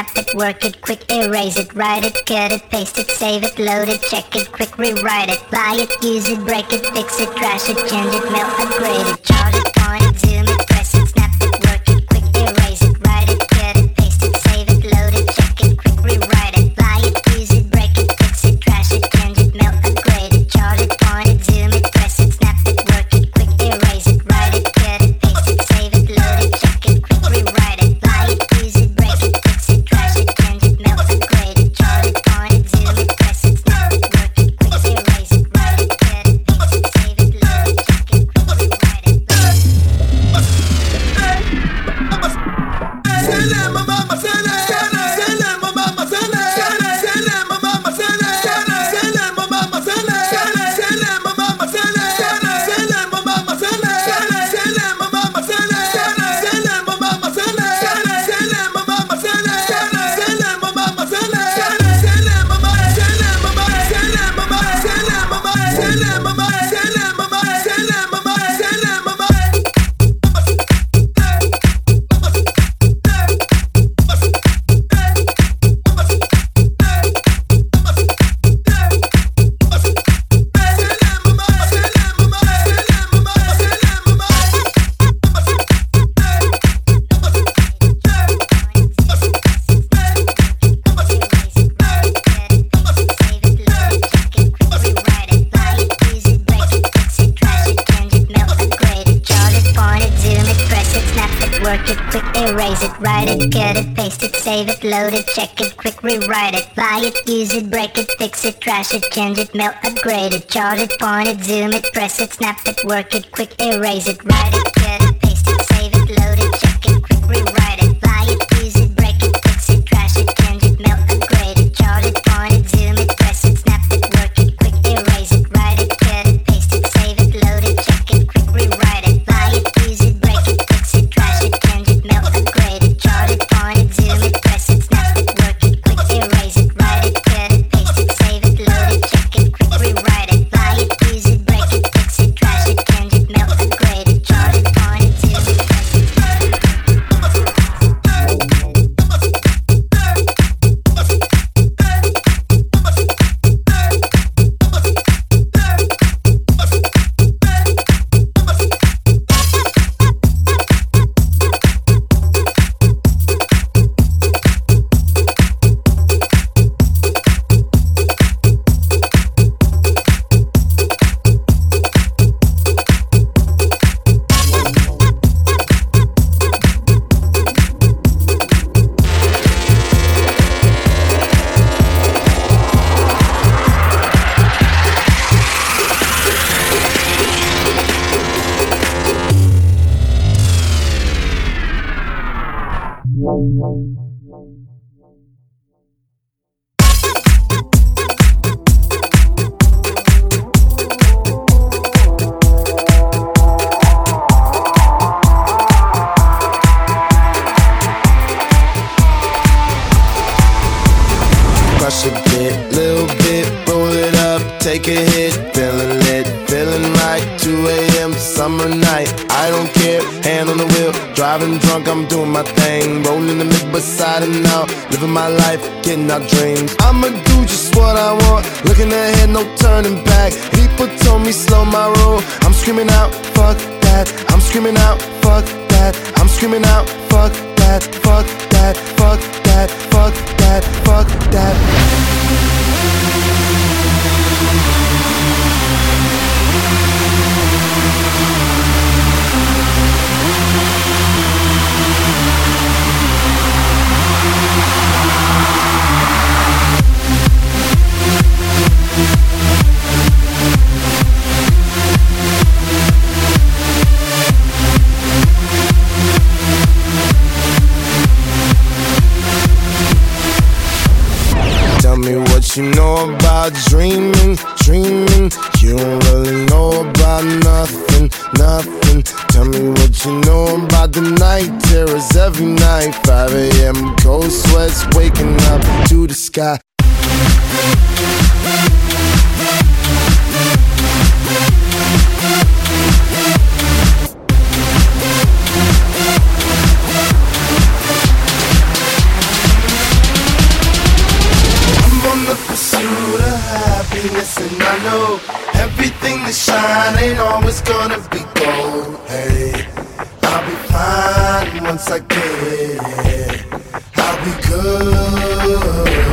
snap it, work it, quick erase it, write it, cut it, paste it, save it, load it, check it, quick rewrite it, buy it, use it, break it, fix it, trash it, change it, melt, upgrade it, charge it, point it, zoom it. load it, check it, quick rewrite it, buy it, use it, break it, fix it, trash it, change it, melt, upgrade it, chart it, point it, zoom it, press it, snap it, work it, quick erase it, write it, cut it, yeah, yeah. I'll be good.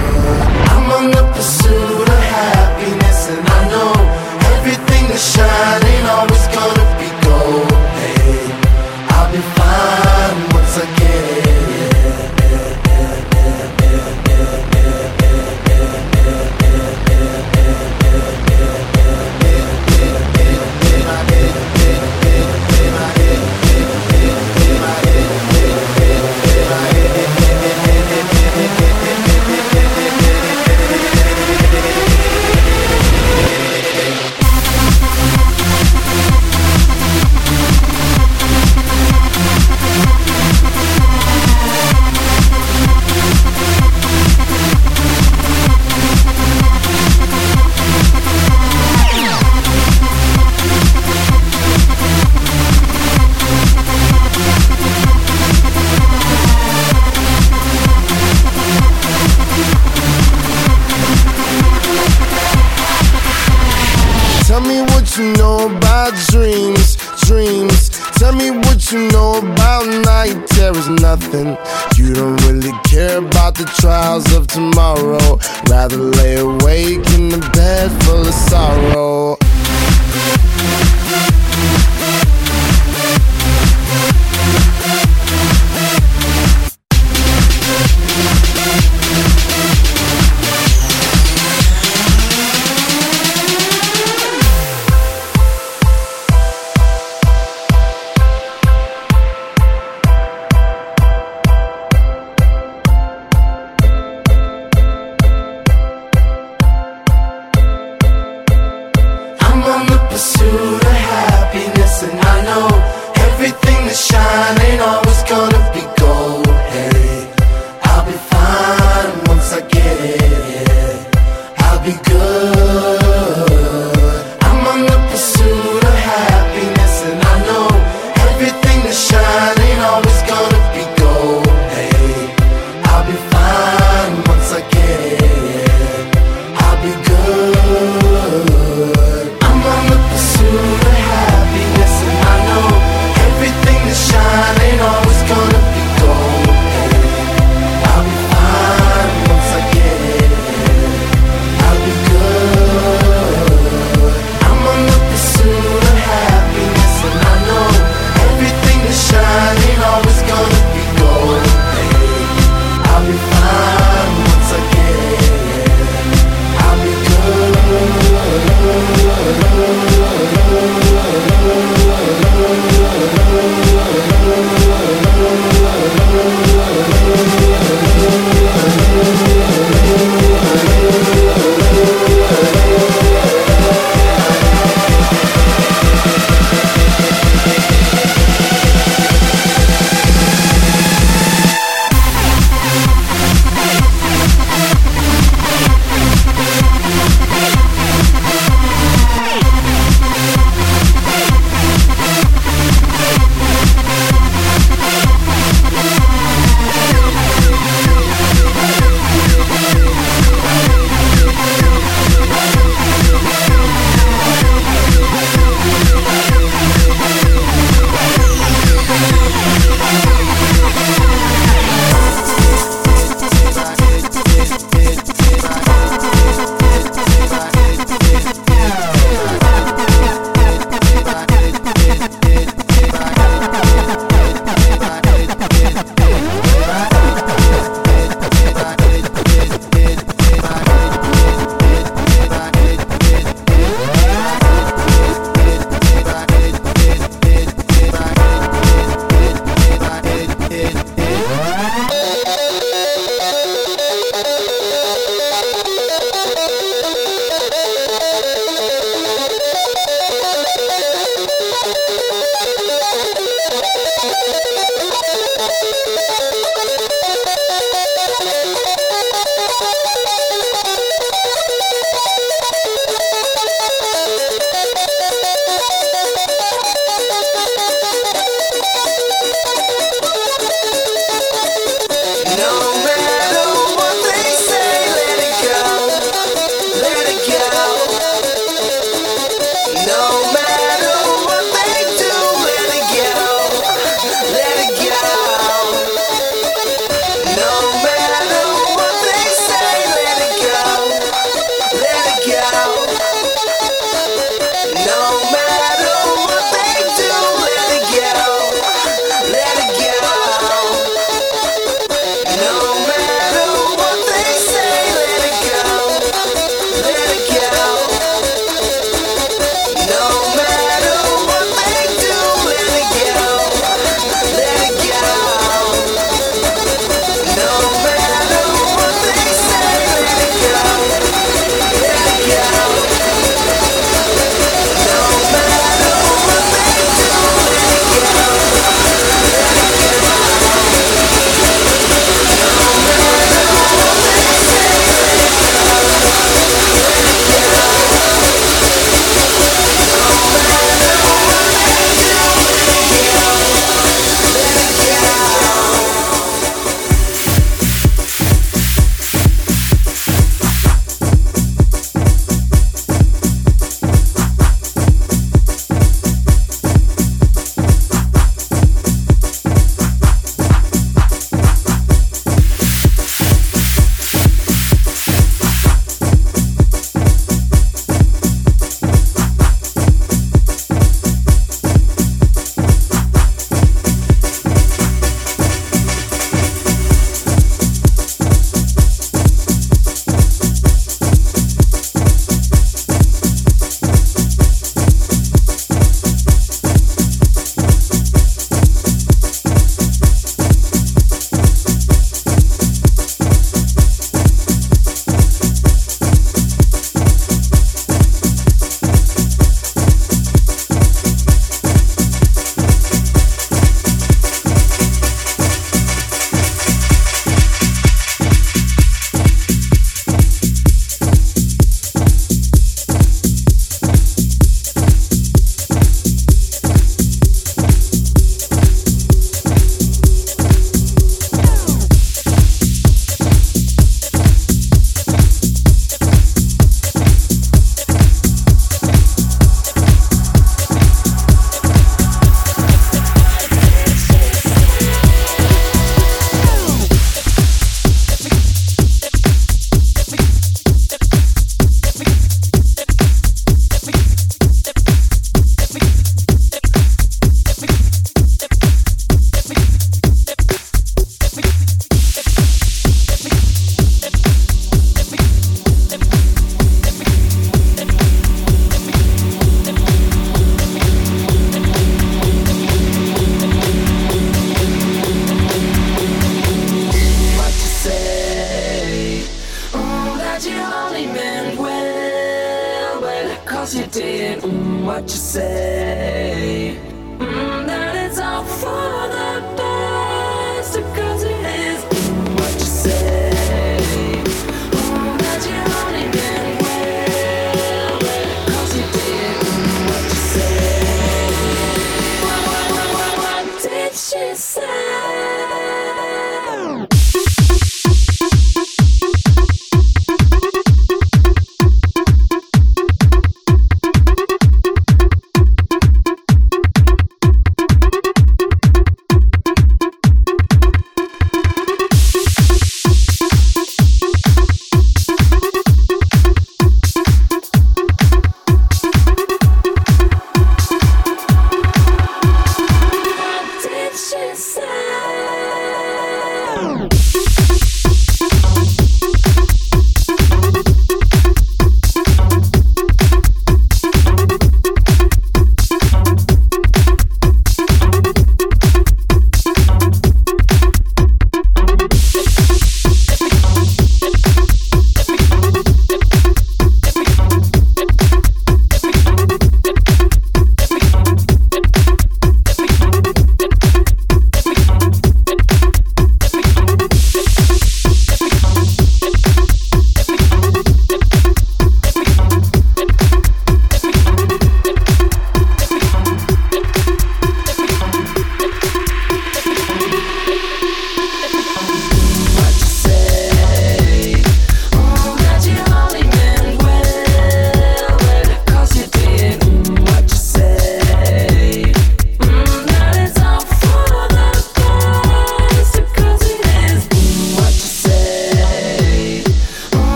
everything that's shining on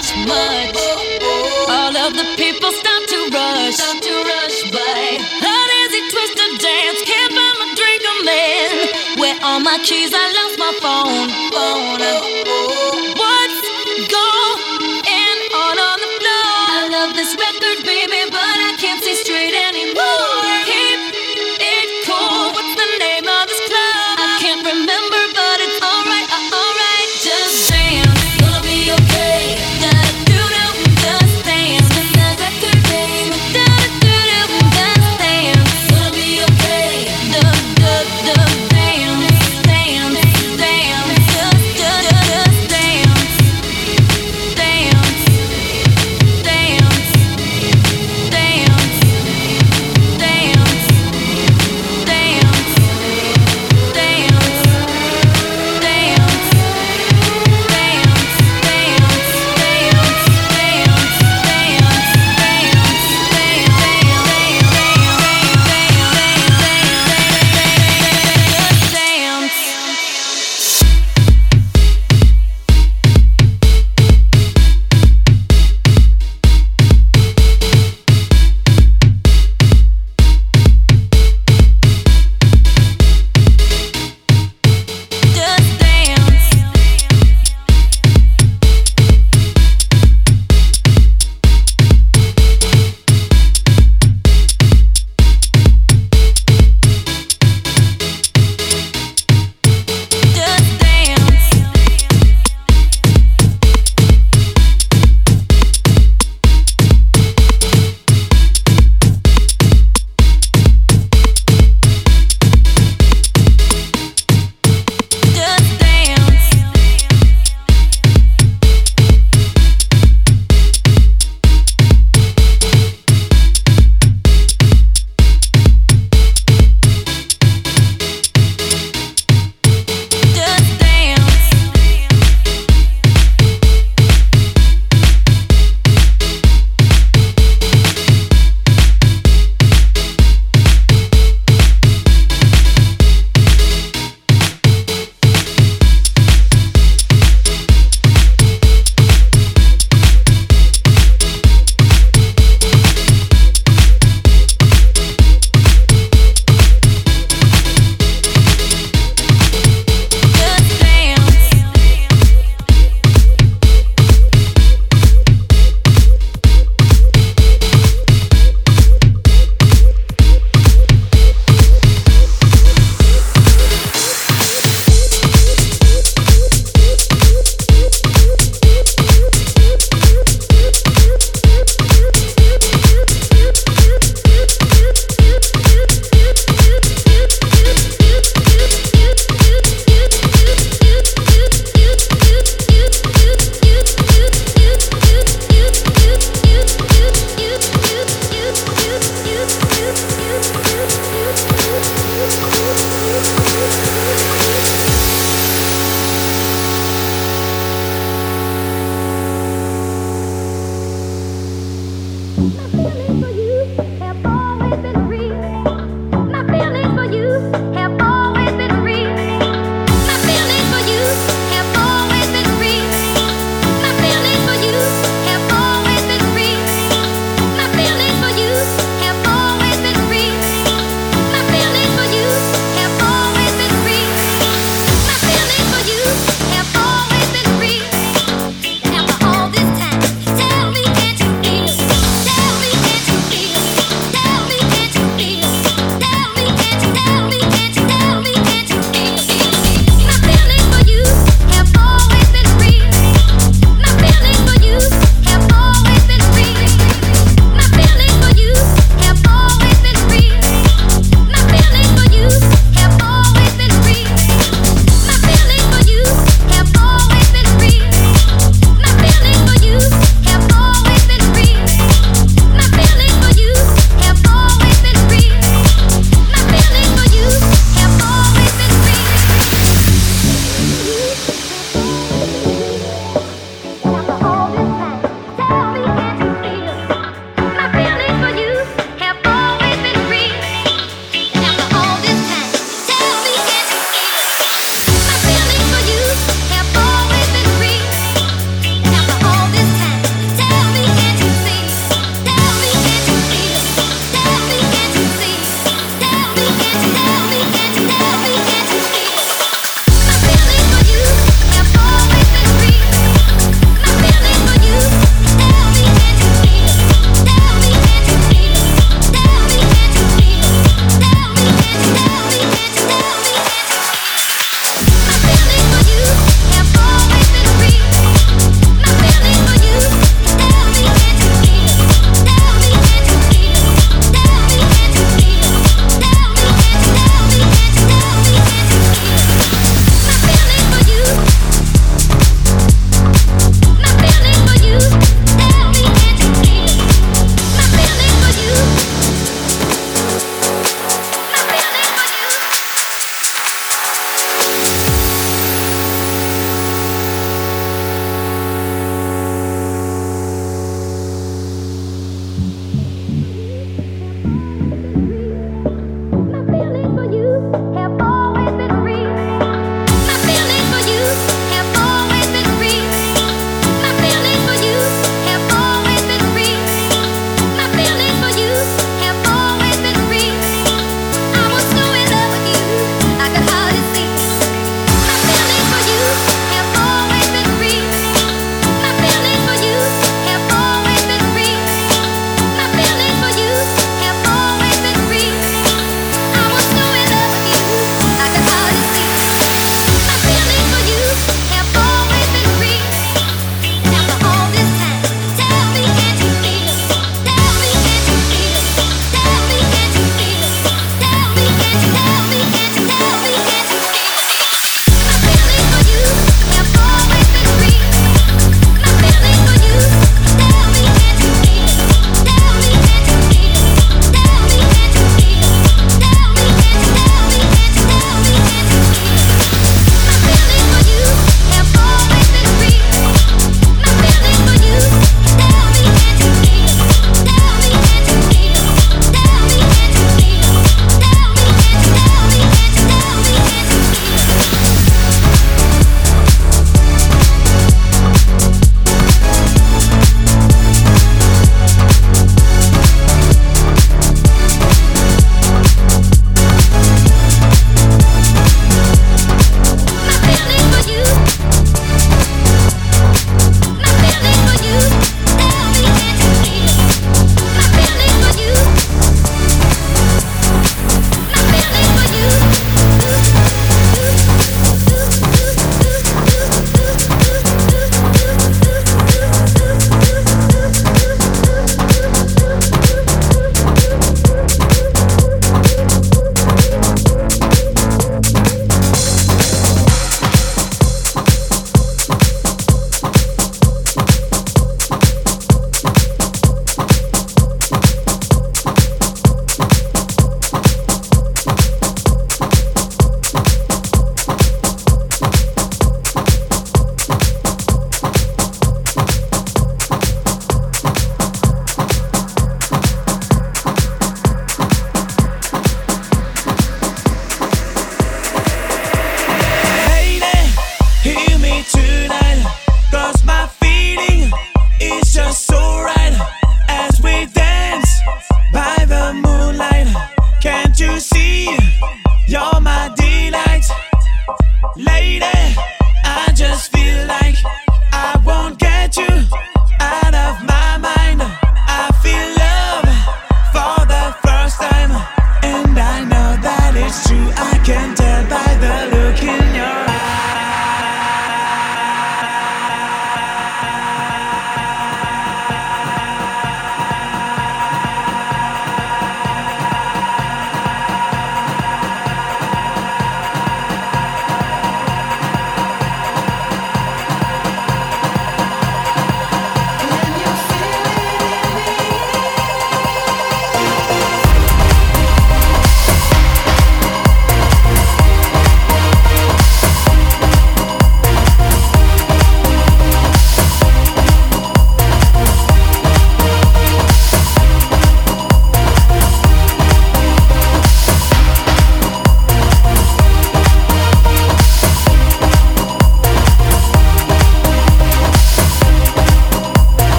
much, much. All of the people to rush, to rush by. Dance, can't find my I'm. Where my keys.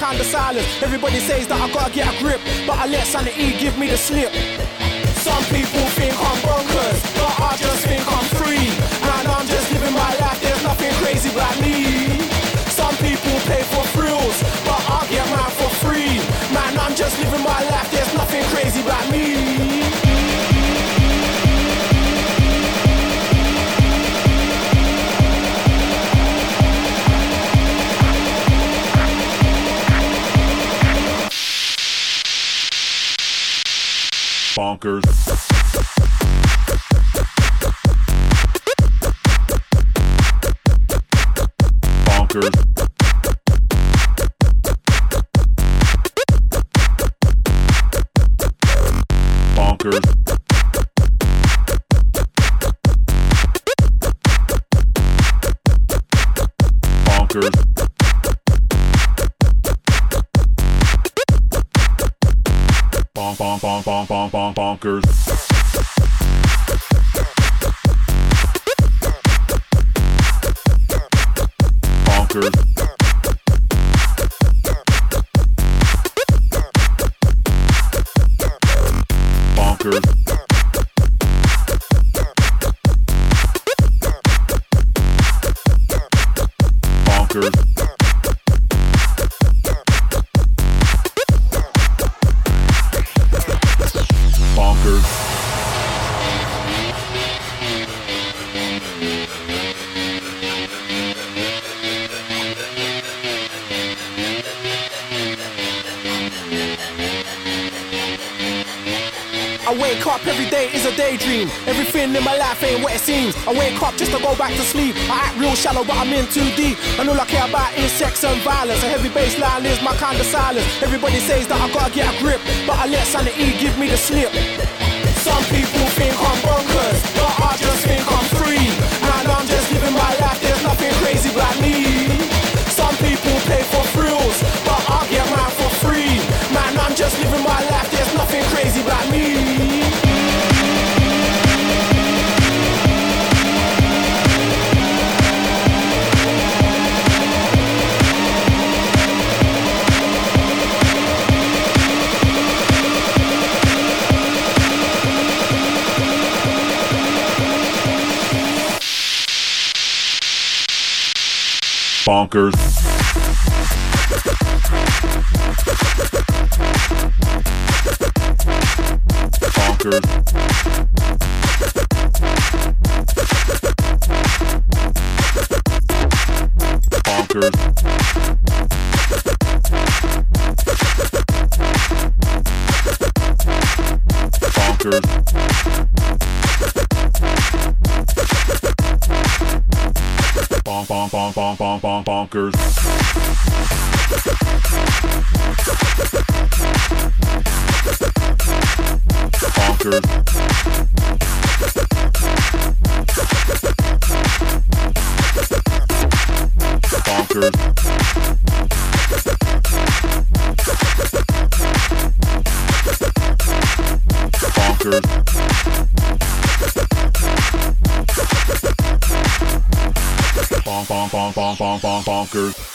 kind of silence. Everybody says that bonkers. Bonkers. Bonk, bonk, bonk, bonk, bonk, bonk, bonkers. know what I'm in too deep. And all I care about is sex and violence. A heavy bassline is my kind of silence. Everybody says that I gotta get a grip, but I let sanity give me the slip. Some people think I'm broke. Bonkers. Bonkers. Bonk, bonk, bonk, bonk, bonk, bonkers. Bonkers. Bonk, bonk, bonk, bonk, bonk, bonk, bonkers.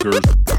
Bonkers.